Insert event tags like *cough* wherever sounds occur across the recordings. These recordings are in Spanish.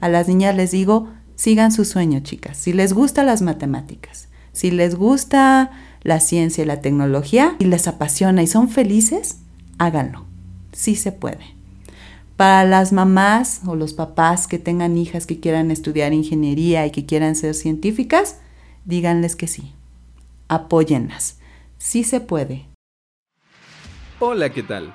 a las niñas les digo, sigan su sueño, chicas. Si les gustan las matemáticas, si les gusta la ciencia y la tecnología y les apasiona y son felices, háganlo. Sí se puede. Para las mamás o los papás que tengan hijas que quieran estudiar ingeniería y que quieran ser científicas, díganles que sí. Apóyenlas. Sí se puede. Hola, ¿qué tal?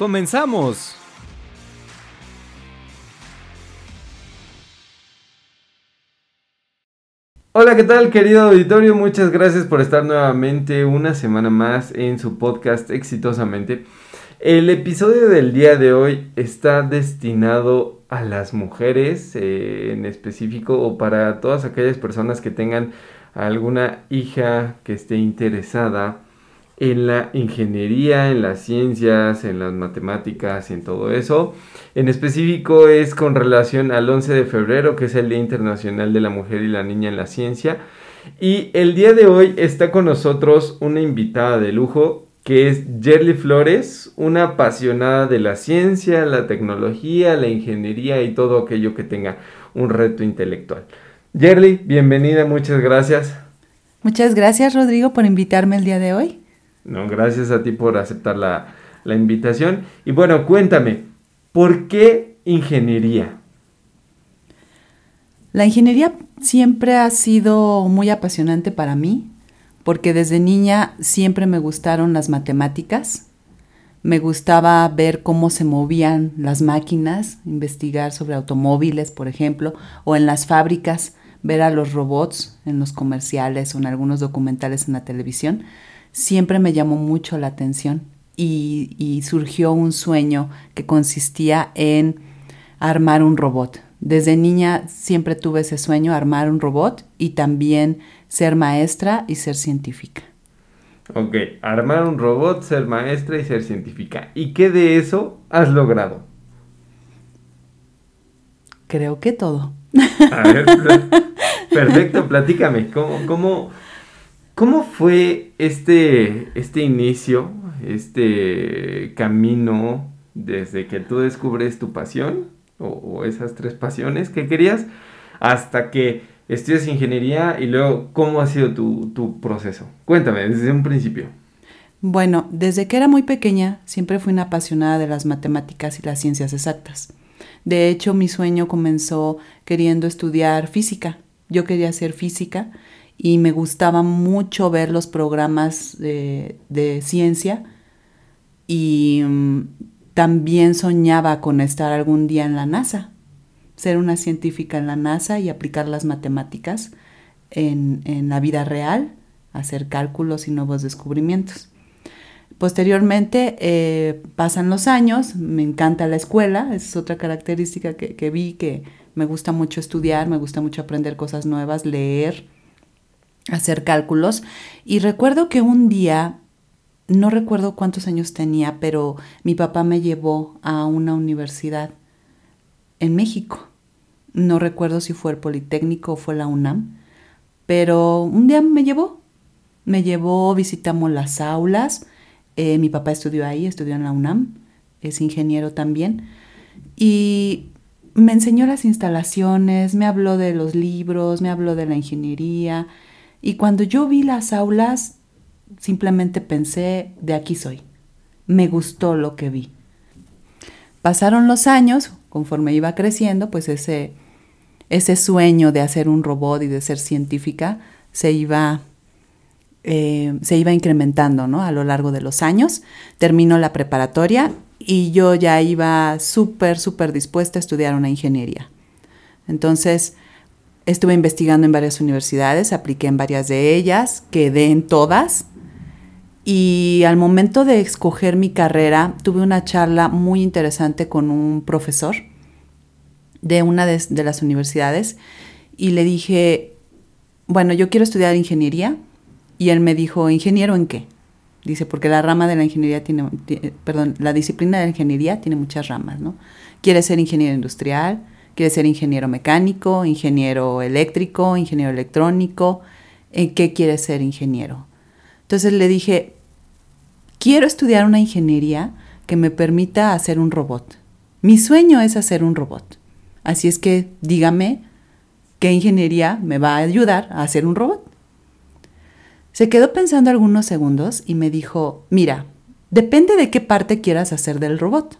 ¡Comenzamos! Hola, ¿qué tal querido auditorio? Muchas gracias por estar nuevamente una semana más en su podcast exitosamente. El episodio del día de hoy está destinado a las mujeres eh, en específico o para todas aquellas personas que tengan alguna hija que esté interesada en la ingeniería, en las ciencias, en las matemáticas y en todo eso. En específico es con relación al 11 de febrero, que es el Día Internacional de la Mujer y la Niña en la Ciencia. Y el día de hoy está con nosotros una invitada de lujo que es Yerly Flores, una apasionada de la ciencia, la tecnología, la ingeniería y todo aquello que tenga un reto intelectual. Yerly, bienvenida, muchas gracias. Muchas gracias Rodrigo por invitarme el día de hoy. No, gracias a ti por aceptar la, la invitación. Y bueno, cuéntame, ¿por qué ingeniería? La ingeniería siempre ha sido muy apasionante para mí, porque desde niña siempre me gustaron las matemáticas. Me gustaba ver cómo se movían las máquinas, investigar sobre automóviles, por ejemplo, o en las fábricas, ver a los robots en los comerciales o en algunos documentales en la televisión siempre me llamó mucho la atención y, surgió un sueño que consistía en armar un robot. Desde niña siempre tuve ese sueño, armar un robot y también ser maestra y ser científica. Ok, armar un robot, ser maestra y ser científica. ¿Y qué de eso has logrado? Creo que todo. A ver, *laughs* perfecto, platícame, ¿cómo, cómo, ¿Cómo fue este, este inicio, este camino desde que tú descubres tu pasión o, esas tres pasiones que querías hasta que estudias ingeniería y luego cómo ha sido tu, tu proceso? Cuéntame desde un principio. Bueno, desde que era muy pequeña siempre fui una apasionada de las matemáticas y las ciencias exactas. De hecho, mi sueño comenzó queriendo estudiar física. Yo quería ser física y me gustaba mucho ver los programas de, ciencia y mm, también soñaba con estar algún día en la NASA, ser una científica en la NASA y aplicar las matemáticas en, la vida real, hacer cálculos y nuevos descubrimientos. Posteriormente eh, pasan los años, me encanta la escuela, es otra característica que, que vi que me gusta mucho estudiar, me gusta mucho aprender cosas nuevas, leer, hacer cálculos. Y recuerdo que un día, no recuerdo cuántos años tenía, pero mi papá me llevó a una universidad en México. No recuerdo si fue el Politécnico o fue la UNAM, pero un día me llevó. Me llevó, visitamos las aulas. Eh, mi papá estudió ahí, estudió en la UNAM, es ingeniero también. Y me enseñó las instalaciones, me habló de los libros, me habló de la ingeniería, y cuando yo vi las aulas, simplemente pensé, de aquí soy. Me gustó lo que vi. Pasaron los años, conforme iba creciendo, pues ese, ese sueño de hacer un robot y de ser científica se iba, eh, se iba incrementando ¿no? a lo largo de los años. Terminó la preparatoria y yo ya iba súper, súper dispuesta a estudiar una ingeniería. Entonces, Estuve investigando en varias universidades, apliqué en varias de ellas, quedé en todas. Y al momento de escoger mi carrera, tuve una charla muy interesante con un profesor de una de, las universidades y le dije, bueno, yo quiero estudiar ingeniería. Y él me dijo, ¿ingeniero en qué? Dice, porque la rama de la ingeniería tiene, perdón, la disciplina de la ingeniería tiene muchas ramas, ¿no? Quiere ser ingeniero industrial, quiere ser ingeniero mecánico, ingeniero eléctrico, ingeniero electrónico, ¿en qué quiere ser ingeniero? Entonces le dije, quiero estudiar una ingeniería que me permita hacer un robot. Mi sueño es hacer un robot. Así es que dígame qué ingeniería me va a ayudar a hacer un robot. Se quedó pensando algunos segundos y me dijo, mira, depende de qué parte quieras hacer del robot,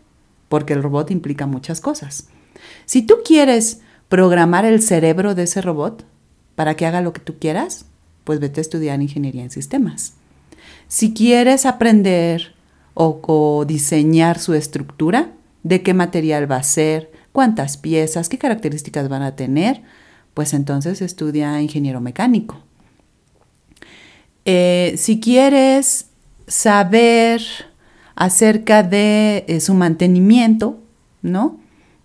porque el robot implica muchas cosas. Si tú quieres programar el cerebro de ese robot para que haga lo que tú quieras, pues vete a estudiar ingeniería en sistemas. Si quieres aprender o, diseñar su estructura, de qué material va a ser, cuántas piezas, qué características van a tener, pues entonces estudia ingeniero mecánico. Eh, si quieres saber acerca de eh, su mantenimiento, ¿no?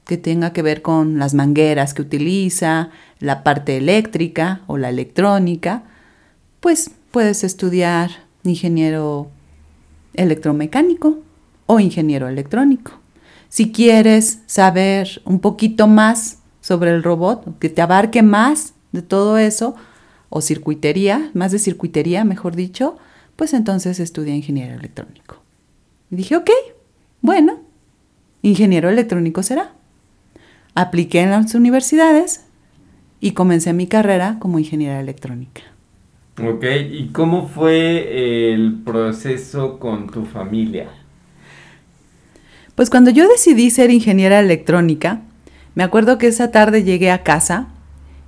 Que tenga que ver con las mangueras que utiliza, la parte eléctrica o la electrónica, pues puedes estudiar ingeniero electromecánico o ingeniero electrónico. Si quieres saber un poquito más sobre el robot, que te abarque más de todo eso, o circuitería, más de circuitería, mejor dicho, pues entonces estudia ingeniero electrónico. Y dije, ok, bueno, ingeniero electrónico será. Apliqué en las universidades y comencé mi carrera como ingeniera electrónica. Ok, ¿y cómo fue el proceso con tu familia? Pues cuando yo decidí ser ingeniera electrónica, me acuerdo que esa tarde llegué a casa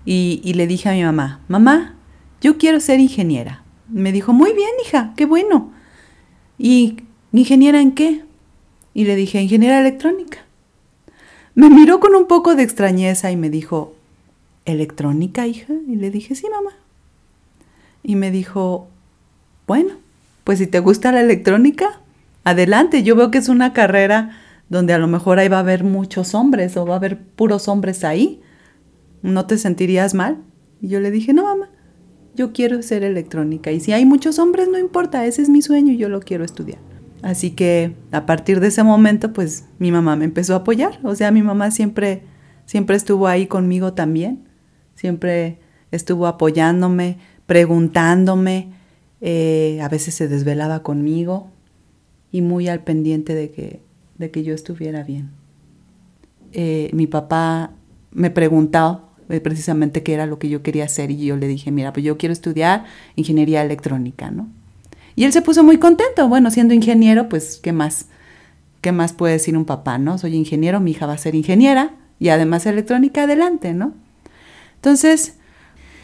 y, le dije a mi mamá, mamá, yo quiero ser ingeniera. Me dijo, muy bien, hija, qué bueno. ¿Y ingeniera en qué? Y le dije, ingeniera electrónica. Me miró con un poco de extrañeza y me dijo, ¿electrónica, hija? Y le dije, sí, mamá. Y me dijo, bueno, pues si te gusta la electrónica, adelante. Yo veo que es una carrera donde a lo mejor ahí va a haber muchos hombres o va a haber puros hombres ahí. ¿no te sentirías mal? Y yo le dije, no, mamá, yo quiero ser electrónica. Y si hay muchos hombres, no importa, ese es mi sueño y yo lo quiero estudiar. Así que a partir de ese momento, pues mi mamá me empezó a apoyar. O sea, mi mamá siempre, siempre estuvo ahí conmigo también. Siempre estuvo apoyándome, preguntándome. Eh, a veces se desvelaba conmigo y muy al pendiente de que, de que yo estuviera bien. Eh, mi papá me preguntaba eh, precisamente qué era lo que yo quería hacer y yo le dije, mira, pues yo quiero estudiar ingeniería electrónica, ¿no? Y él se puso muy contento, bueno, siendo ingeniero, pues, ¿qué más? ¿Qué más puede decir un papá, no? Soy ingeniero, mi hija va a ser ingeniera y además electrónica, adelante, ¿no? Entonces,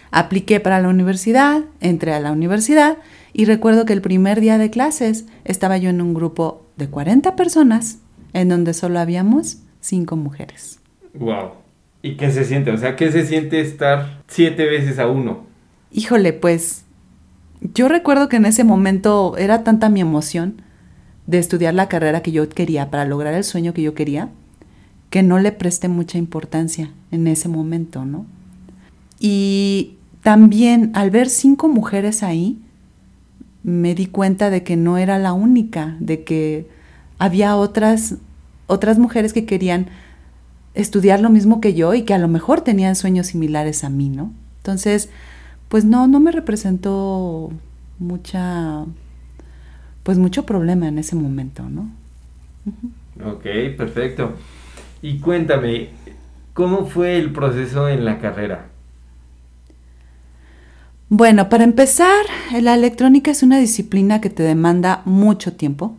apliqué para la universidad, entré a la universidad y recuerdo que el primer día de clases estaba yo en un grupo de 40 personas en donde solo habíamos cinco mujeres. Wow. ¿Y qué se siente? O sea, ¿qué se siente estar siete veces a uno? Híjole, pues yo recuerdo que en ese momento era tanta mi emoción de estudiar la carrera que yo quería para lograr el sueño que yo quería, que no le presté mucha importancia en ese momento, ¿no? Y también al ver cinco mujeres ahí, me di cuenta de que no era la única, de que había otras, otras mujeres que querían estudiar lo mismo que yo y que a lo mejor tenían sueños similares a mí, ¿no? Entonces, pues no, no me representó mucha, pues mucho problema en ese momento, ¿no? Ok, perfecto. Y cuéntame, ¿cómo fue el proceso en la carrera? Bueno, para empezar, la electrónica es una disciplina que te demanda mucho tiempo,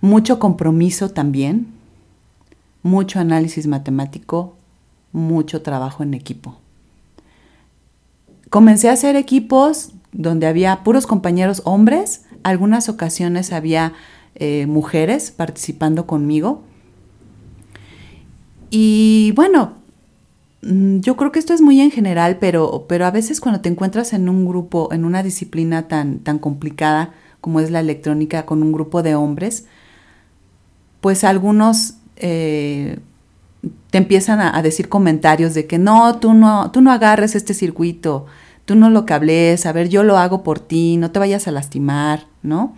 mucho compromiso también, mucho análisis matemático, mucho trabajo en equipo. Comencé a hacer equipos donde había puros compañeros hombres, algunas ocasiones había eh, mujeres participando conmigo. Y bueno, mm, yo creo que esto es muy en general, pero, pero a veces cuando te encuentras en un grupo, en una disciplina tan, tan complicada como es la electrónica, con un grupo de hombres, pues algunos eh, te empiezan a, decir comentarios de que no, tú no, tú no agarres este circuito, tú no lo cables, a ver, yo lo hago por ti, no te vayas a lastimar, ¿no?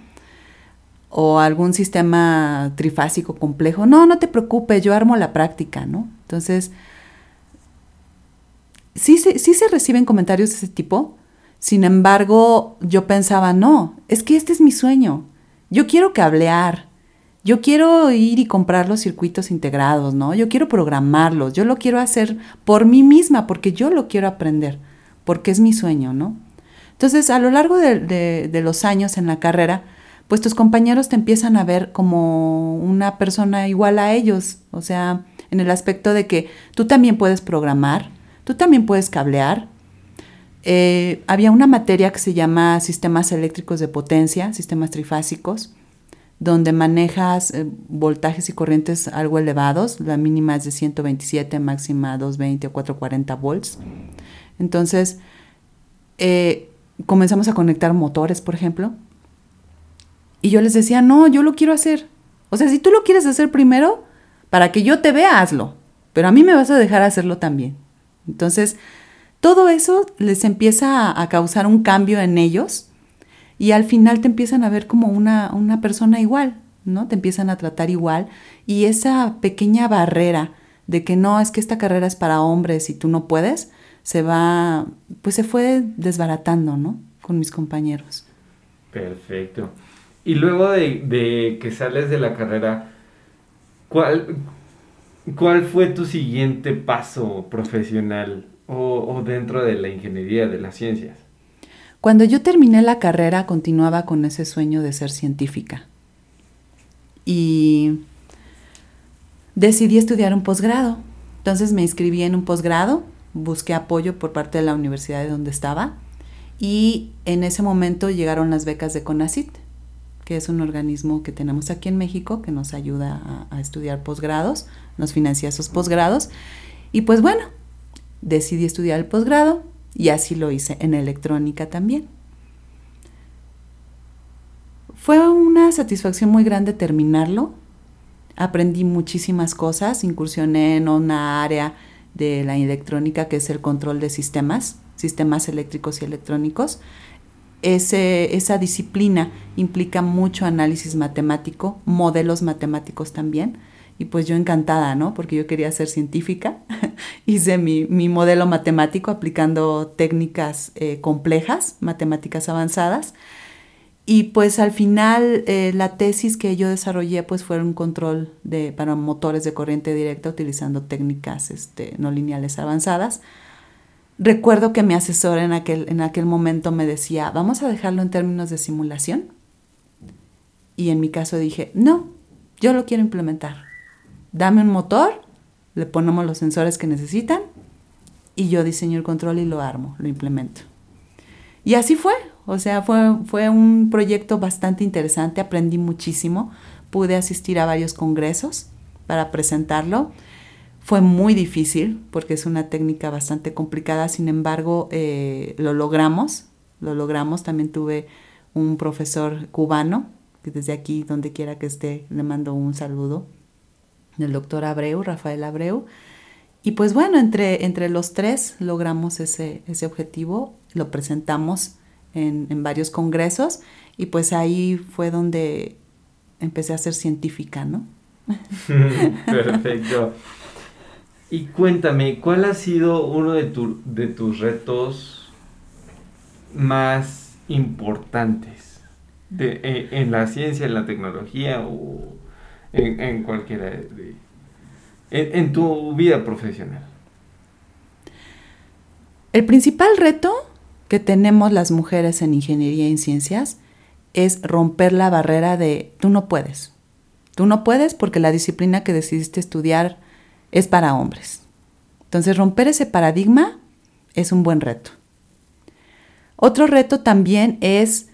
O algún sistema trifásico complejo, no, no te preocupes, yo armo la práctica, ¿no? Entonces, sí, sí se reciben comentarios de ese tipo, sin embargo, yo pensaba, no, es que este es mi sueño, yo quiero cablear, yo quiero ir y comprar los circuitos integrados, ¿no? Yo quiero programarlos, yo lo quiero hacer por mí misma, porque yo lo quiero aprender, porque es mi sueño, ¿no? Entonces, a lo largo de, los años en la carrera, pues tus compañeros te empiezan a ver como una persona igual a ellos, o sea, en el aspecto de que tú también puedes programar, tú también puedes cablear. Eh, había una materia que se llama sistemas eléctricos de potencia, sistemas trifásicos, donde manejas eh, voltajes y corrientes algo elevados, la mínima es de 127, máxima 220 o 440 volts. Entonces, eh, comenzamos a conectar motores, por ejemplo, y yo les decía, no, yo lo quiero hacer. O sea, si tú lo quieres hacer primero, para que yo te vea, hazlo, pero a mí me vas a dejar hacerlo también. Entonces, todo eso les empieza a causar un cambio en ellos y al final te empiezan a ver como una, una persona igual, ¿no? Te empiezan a tratar igual y esa pequeña barrera de que no, es que esta carrera es para hombres y tú no puedes, se va, pues se fue desbaratando, ¿no? Con mis compañeros. Perfecto. Y luego de, que sales de la carrera, ¿cuál, ¿cuál fue tu siguiente paso profesional o, o dentro de la ingeniería, de las ciencias? Cuando yo terminé la carrera continuaba con ese sueño de ser científica y decidí estudiar un posgrado. Entonces me inscribí en un posgrado, busqué apoyo por parte de la universidad de donde estaba y en ese momento llegaron las becas de CONACIT, que es un organismo que tenemos aquí en México que nos ayuda a, estudiar posgrados, nos financia esos posgrados. Y pues bueno, decidí estudiar el posgrado, y así lo hice en electrónica también. Fue una satisfacción muy grande terminarlo. Aprendí muchísimas cosas, incursioné en una área de la electrónica que es el control de sistemas, sistemas eléctricos y electrónicos. esa disciplina implica mucho análisis matemático, modelos matemáticos también y pues yo encantada, ¿no? Porque yo quería ser científica. *laughs* Hice mi, modelo matemático aplicando técnicas eh, complejas, matemáticas avanzadas. Y pues al final eh, la tesis que yo desarrollé pues fue un control de, para motores de corriente directa utilizando técnicas este, no lineales avanzadas. Recuerdo que mi asesor en aquel, en aquel momento me decía, vamos a dejarlo en términos de simulación. Y en mi caso dije, no, yo lo quiero implementar dame un motor, le ponemos los sensores que necesitan y yo diseño el control y lo armo, lo implemento. Y así fue, o sea, fue, fue un proyecto bastante interesante, aprendí muchísimo, pude asistir a varios congresos para presentarlo. Fue muy difícil porque es una técnica bastante complicada, sin embargo, eh, lo logramos, lo logramos. También tuve un profesor cubano, que desde aquí, donde quiera que esté, le mando un saludo del doctor Abreu, Rafael Abreu. Y pues bueno, entre, entre los tres logramos ese, ese objetivo, lo presentamos en, en, varios congresos y pues ahí fue donde empecé a ser científica, ¿no? *laughs* Perfecto. Y cuéntame, ¿cuál ha sido uno de, tu, de tus retos más importantes de, en, en, la ciencia, en la tecnología o en, cualquiera de, en, tu vida profesional? El principal reto que tenemos las mujeres en ingeniería y en ciencias es romper la barrera de tú no puedes. Tú no puedes porque la disciplina que decidiste estudiar es para hombres. Entonces romper ese paradigma es un buen reto. Otro reto también es,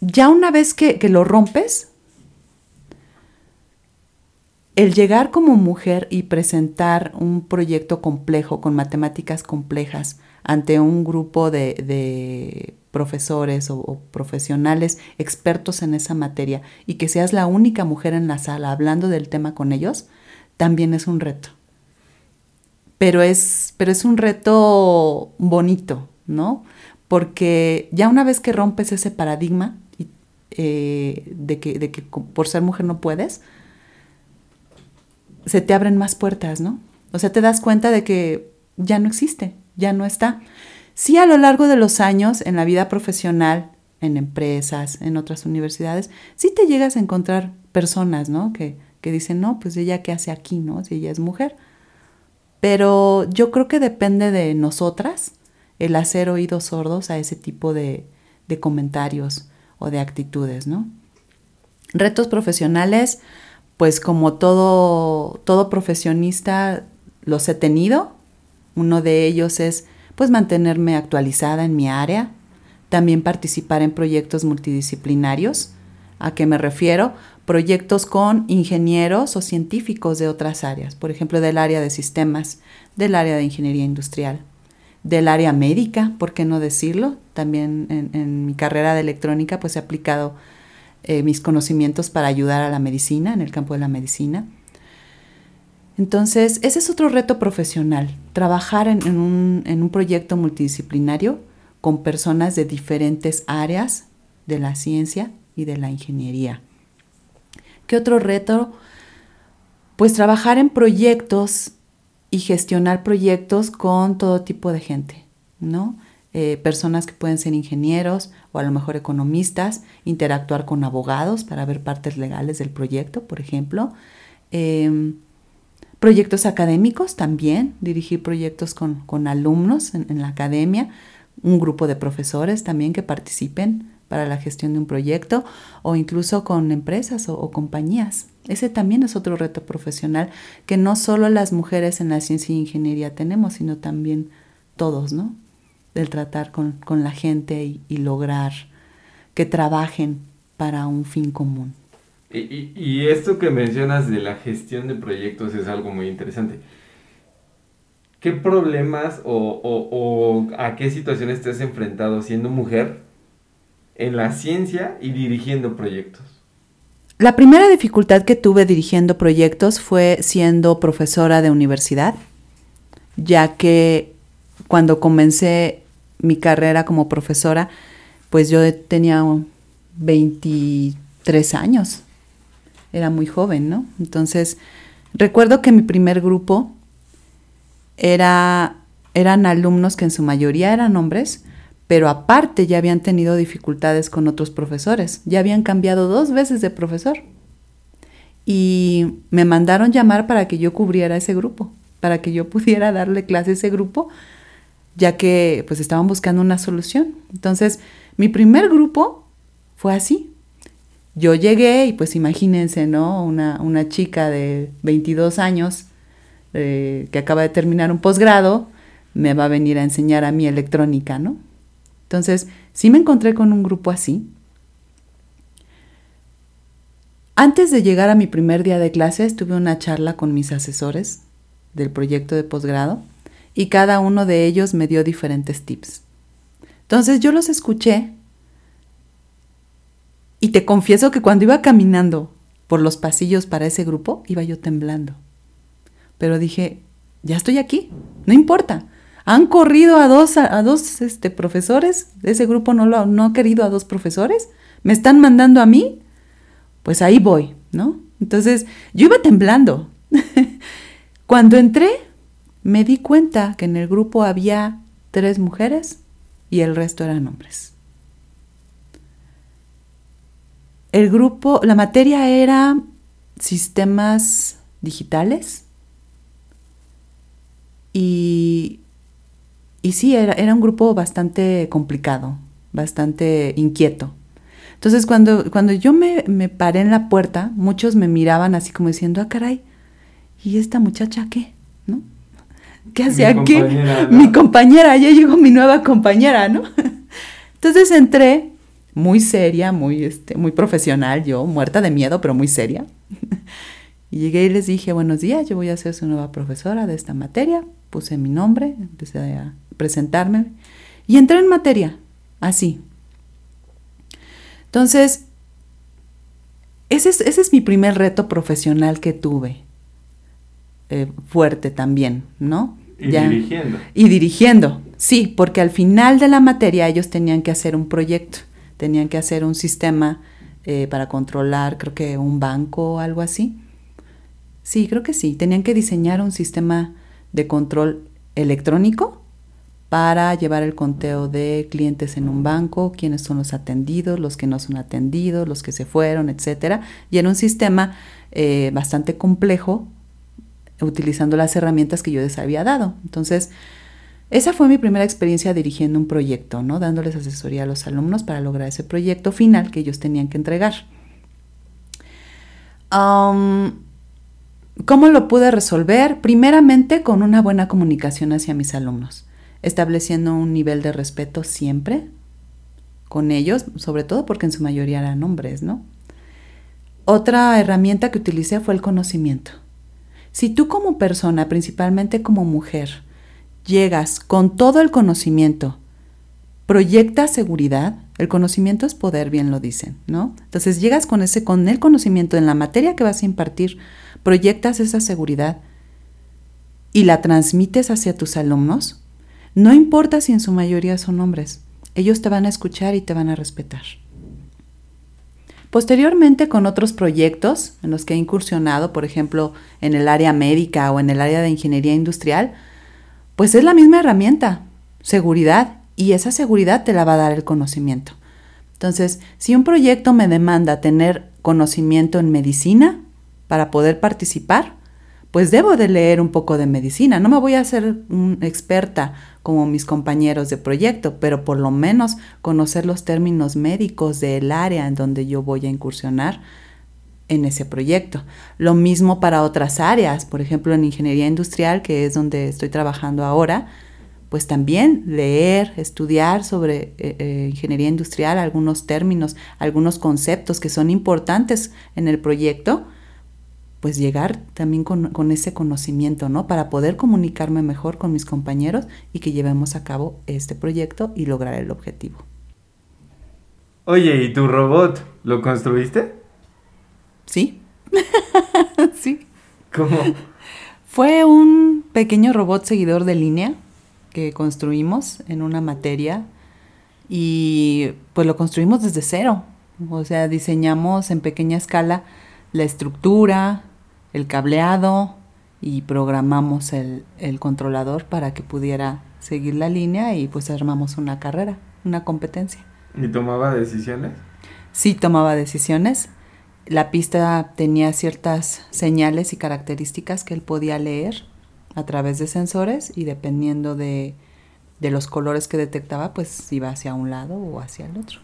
ya una vez que lo rompes, el llegar como mujer y presentar un proyecto complejo con matemáticas complejas ante un grupo de, profesores o, profesionales expertos en esa materia y que seas la única mujer en la sala hablando del tema con ellos, también es un reto. Pero es, pero es un reto bonito, ¿no? Porque ya una vez que rompes ese paradigma eh, de, que, de que por ser mujer no puedes, se te abren más puertas, ¿no? O sea, te das cuenta de que ya no existe, ya no está. Sí, a lo largo de los años, en la vida profesional, en empresas, en otras universidades, sí te llegas a encontrar personas, ¿no? Que, que dicen, no, pues ella qué hace aquí, ¿no? Si ella es mujer. Pero yo creo que depende de nosotras el hacer oídos sordos a ese tipo de, de comentarios o de actitudes, ¿no? Retos profesionales, pues como todo, todo profesionista los he tenido. Uno de ellos es pues mantenerme actualizada en mi área, también participar en proyectos multidisciplinarios. ¿A qué me refiero? Proyectos con ingenieros o científicos de otras áreas, por ejemplo, del área de sistemas, del área de ingeniería industrial, del área médica, ¿por qué no decirlo? También en, mi carrera de electrónica pues he aplicado eh, mis conocimientos para ayudar a la medicina, en el campo de la medicina. Entonces, ese es otro reto profesional, trabajar en, un, en un proyecto multidisciplinario con personas de diferentes áreas de la ciencia y de la ingeniería. ¿Qué otro reto? Pues trabajar en proyectos y gestionar proyectos con todo tipo de gente, ¿no? Eh, personas que pueden ser ingenieros o a lo mejor economistas, interactuar con abogados para ver partes legales del proyecto, por ejemplo. Em, proyectos académicos también, dirigir proyectos con, alumnos en, la academia, un grupo de profesores también que participen para la gestión de un proyecto o incluso con empresas o, compañías. Ese también es otro reto profesional que no solo las mujeres en la ciencia e ingeniería tenemos, sino también todos, ¿no? Del tratar con, la gente y, lograr que trabajen para un fin común. Y, esto que mencionas de la gestión de proyectos es algo muy interesante. ¿Qué problemas o, a qué situaciones te has enfrentado siendo mujer en la ciencia y dirigiendo proyectos? La primera dificultad que tuve dirigiendo proyectos fue siendo profesora de universidad, ya que cuando comencé mi carrera como profesora, pues yo tenía 23 años, era muy joven, ¿no? Entonces, recuerdo que mi primer grupo era, eran alumnos que en su mayoría eran hombres, pero aparte ya habían tenido dificultades con otros profesores, ya habían cambiado dos veces de profesor. Y me mandaron llamar para que yo cubriera ese grupo, para que yo *laughs* pudiera darle clase a ese grupo ya que pues estaban buscando una solución. Entonces, mi primer grupo fue así. Yo llegué y pues imagínense, ¿no? Una, una chica de 22 años eh, que acaba de terminar un posgrado, me va a venir a enseñar a mí electrónica, ¿no? Entonces, sí me encontré con un grupo así. Antes de llegar a mi primer día de clases, tuve una charla con mis asesores del proyecto de posgrado y cada uno de ellos me dio diferentes tips. Entonces yo los escuché y te confieso que cuando iba caminando por los pasillos para ese grupo, iba yo temblando. Pero dije, ya estoy aquí, no importa. Han corrido a dos, a, dos este, profesores, ese grupo no, lo, no ha querido a dos profesores, me están mandando a mí, pues ahí voy, ¿no? Entonces yo iba temblando. *laughs* Cuando entré, me di cuenta que en el grupo había tres mujeres y el resto eran hombres. El grupo, la materia era sistemas digitales y, y sí, era, era un grupo bastante complicado, bastante inquieto. Entonces cuando, cuando yo me, me, paré en la puerta, muchos me miraban así como diciendo, ah, caray, ¿y esta muchacha qué? ¿Qué hace aquí? Mi compañera, ya llegó mi nueva compañera, ¿no? *laughs* Entonces entré muy seria, muy, este, muy profesional, yo muerta de miedo, pero muy seria. *laughs* y llegué y les dije, buenos días, yo voy a ser su nueva profesora de esta materia. Puse mi nombre, empecé a presentarme y entré en materia, así. Entonces, ese es, ese es mi primer reto profesional que tuve. Eh, fuerte también, ¿no? Y dirigiendo. Y dirigiendo, sí, porque al final de la materia ellos tenían que hacer un proyecto, tenían que hacer un sistema eh, para controlar, creo que un banco o algo así. Sí, creo que sí, tenían que diseñar un sistema de control electrónico para llevar el conteo de clientes en un banco, quiénes son los atendidos, los que no son atendidos, los que se fueron, etcétera. Y era un sistema eh, bastante complejo utilizando las herramientas que yo les había dado. Entonces, esa fue mi primera experiencia dirigiendo un proyecto, ¿no? Dándoles asesoría a los alumnos para lograr ese proyecto final que ellos tenían que entregar. ¿Cómo lo pude resolver? Primeramente con una buena comunicación hacia mis alumnos, estableciendo un nivel de respeto siempre con ellos, sobre todo porque en su mayoría eran hombres, ¿no? Otra herramienta que utilicé fue el conocimiento. Si tú como persona, principalmente como mujer, llegas con todo el conocimiento, proyectas seguridad, el conocimiento es poder, bien lo dicen, ¿no? Entonces llegas con ese con el conocimiento en la materia que vas a impartir, proyectas esa seguridad y la transmites hacia tus alumnos, no importa si en su mayoría son hombres, ellos te van a escuchar y te van a respetar. Posteriormente, con otros proyectos en los que he incursionado, por ejemplo, en el área médica o en el área de ingeniería industrial, pues es la misma herramienta, seguridad, y esa seguridad te la va a dar el conocimiento. Entonces, si un proyecto me demanda tener conocimiento en medicina, para poder participar, pues debo de leer un poco de medicina. No me voy a hacer una experta como mis compañeros de proyecto, pero por lo menos conocer los términos médicos del área en donde yo voy a incursionar en ese proyecto. Lo mismo para otras áreas, por ejemplo en ingeniería industrial, que es donde estoy trabajando ahora, pues también leer, estudiar sobre eh, eh, ingeniería industrial, algunos términos, algunos conceptos que son importantes en el proyecto pues llegar también con, ese conocimiento, ¿no? Para poder comunicarme mejor con mis compañeros y que llevemos a cabo este proyecto y lograr el objetivo. Oye, ¿y tu robot lo construiste? Sí. *laughs* sí. ¿Cómo? Fue un pequeño robot seguidor de línea que construimos en una materia y pues lo construimos desde cero. O sea, diseñamos en pequeña escala la estructura, el cableado y programamos el, controlador para que pudiera seguir la línea y pues armamos una carrera, una competencia. ¿Y tomaba decisiones? Sí, tomaba decisiones. La pista tenía ciertas señales y características que él podía leer a través de sensores y dependiendo de, de los colores que detectaba, pues iba hacia un lado o hacia el otro.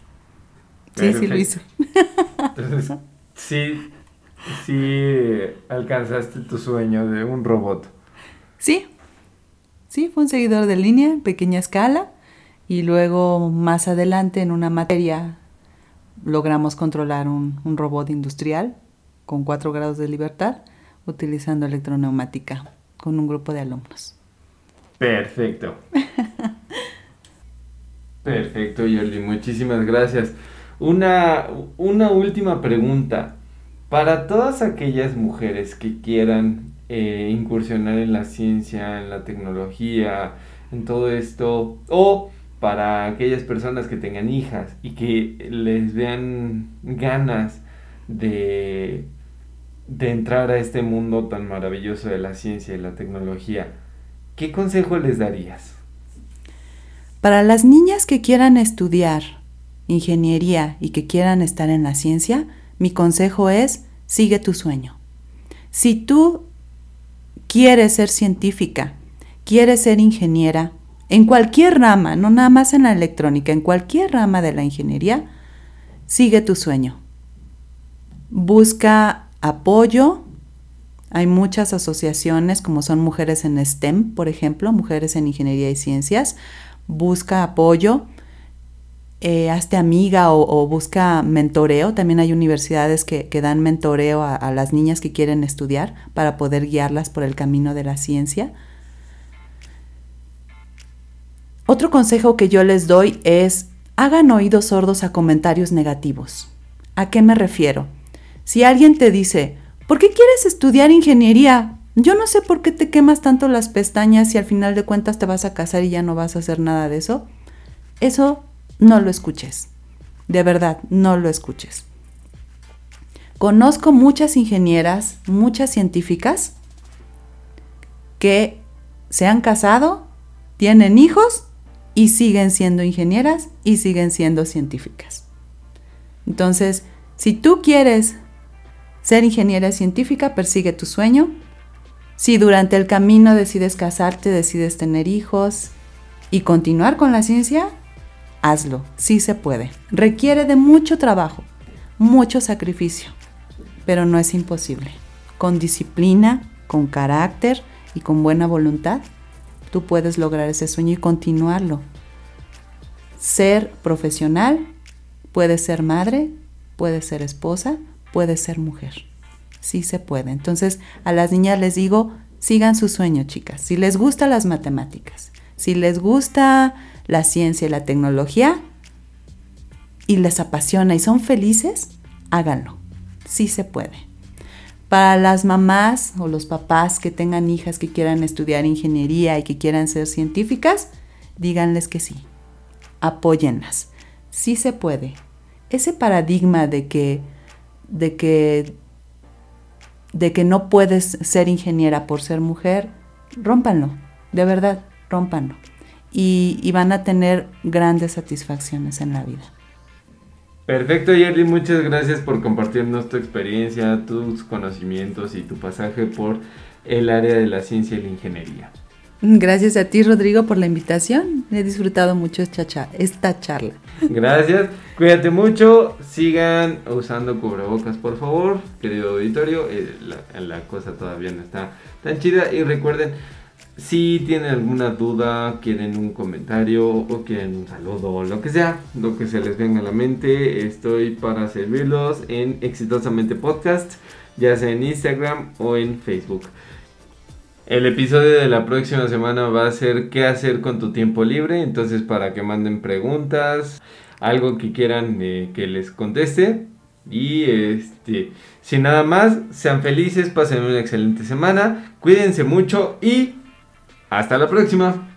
Sí, sí lo hizo. Entonces, *laughs* sí, *laughs* sí alcanzaste tu sueño de un robot. Sí, sí, fue un seguidor de línea en pequeña escala y luego más adelante en una materia logramos controlar un, un robot industrial con cuatro grados de libertad utilizando electroneumática con un grupo de alumnos. Perfecto. *laughs* Perfecto, Jordi, muchísimas gracias. Una, una última pregunta. Para todas aquellas mujeres que quieran eh, incursionar en la ciencia, en la tecnología, en todo esto, o para aquellas personas que tengan hijas y que les vean ganas de, de entrar a este mundo tan maravilloso de la ciencia y la tecnología, ¿qué consejo les darías? Para las niñas que quieran estudiar ingeniería y que quieran estar en la ciencia, mi consejo es, sigue tu sueño. Si tú quieres ser científica, quieres ser ingeniera, en cualquier rama, no nada más en la electrónica, en cualquier rama de la ingeniería, sigue tu sueño. Busca apoyo. Hay muchas asociaciones como son Mujeres en STEM, por ejemplo, Mujeres en Ingeniería y Ciencias. Busca apoyo eh, hazte amiga o, busca mentoreo. También hay universidades que, dan mentoreo a, las niñas que quieren estudiar para poder guiarlas por el camino de la ciencia. Otro consejo que yo les doy es hagan oídos sordos a comentarios negativos. ¿A qué me refiero? Si alguien te dice, ¿por qué quieres estudiar ingeniería? Yo no sé por qué te quemas tanto las pestañas si al final de cuentas te vas a casar y ya no vas a hacer nada de eso. Eso no lo escuches. De verdad, no lo escuches. Conozco muchas ingenieras, muchas científicas que se han casado, tienen hijos y siguen siendo ingenieras y siguen siendo científicas. Entonces, si tú quieres ser ingeniera científica, persigue tu sueño. Si durante el camino decides casarte, decides tener hijos y continuar con la ciencia, hazlo, sí se puede. Requiere de mucho trabajo, mucho sacrificio, pero no es imposible. Con disciplina, con carácter y con buena voluntad, tú puedes lograr ese sueño y continuarlo. Ser profesional, puedes ser madre, puedes ser esposa, puedes ser mujer. Sí se puede. Entonces a las niñas les digo, sigan su sueño, chicas. Si les gustan las matemáticas, si les gusta la ciencia y la tecnología y les apasiona y son felices, háganlo. Sí se puede. Para las mamás o los papás que tengan hijas que quieran estudiar ingeniería y que quieran ser científicas, díganles que sí. Apóyenlas. Sí se puede. Ese paradigma de que de que de que no puedes ser ingeniera por ser mujer, rómpanlo, de verdad, rómpanlo y, van a tener grandes satisfacciones en la vida. Perfecto, Yerly, muchas gracias por compartirnos tu experiencia, tus conocimientos y tu pasaje por el área de la ciencia y la ingeniería. Gracias a ti, Rodrigo, por la invitación. He disfrutado mucho esta, charla. Gracias. Cuídate mucho. Sigan usando cubrebocas, por favor, querido auditorio. Eh, la, la cosa todavía no está tan chida. Y recuerden, si tienen alguna duda, quieren un comentario o quieren un saludo lo que sea, lo que se les venga a la mente, estoy para servirlos en Exitosamente Podcast, ya sea en Instagram o en Facebook. El episodio de la próxima semana va a ser qué hacer con tu tiempo libre, entonces para que manden preguntas, algo que quieran eh, que les conteste. Y este, sin nada más, sean felices, pasen una excelente semana, cuídense mucho y hasta la próxima.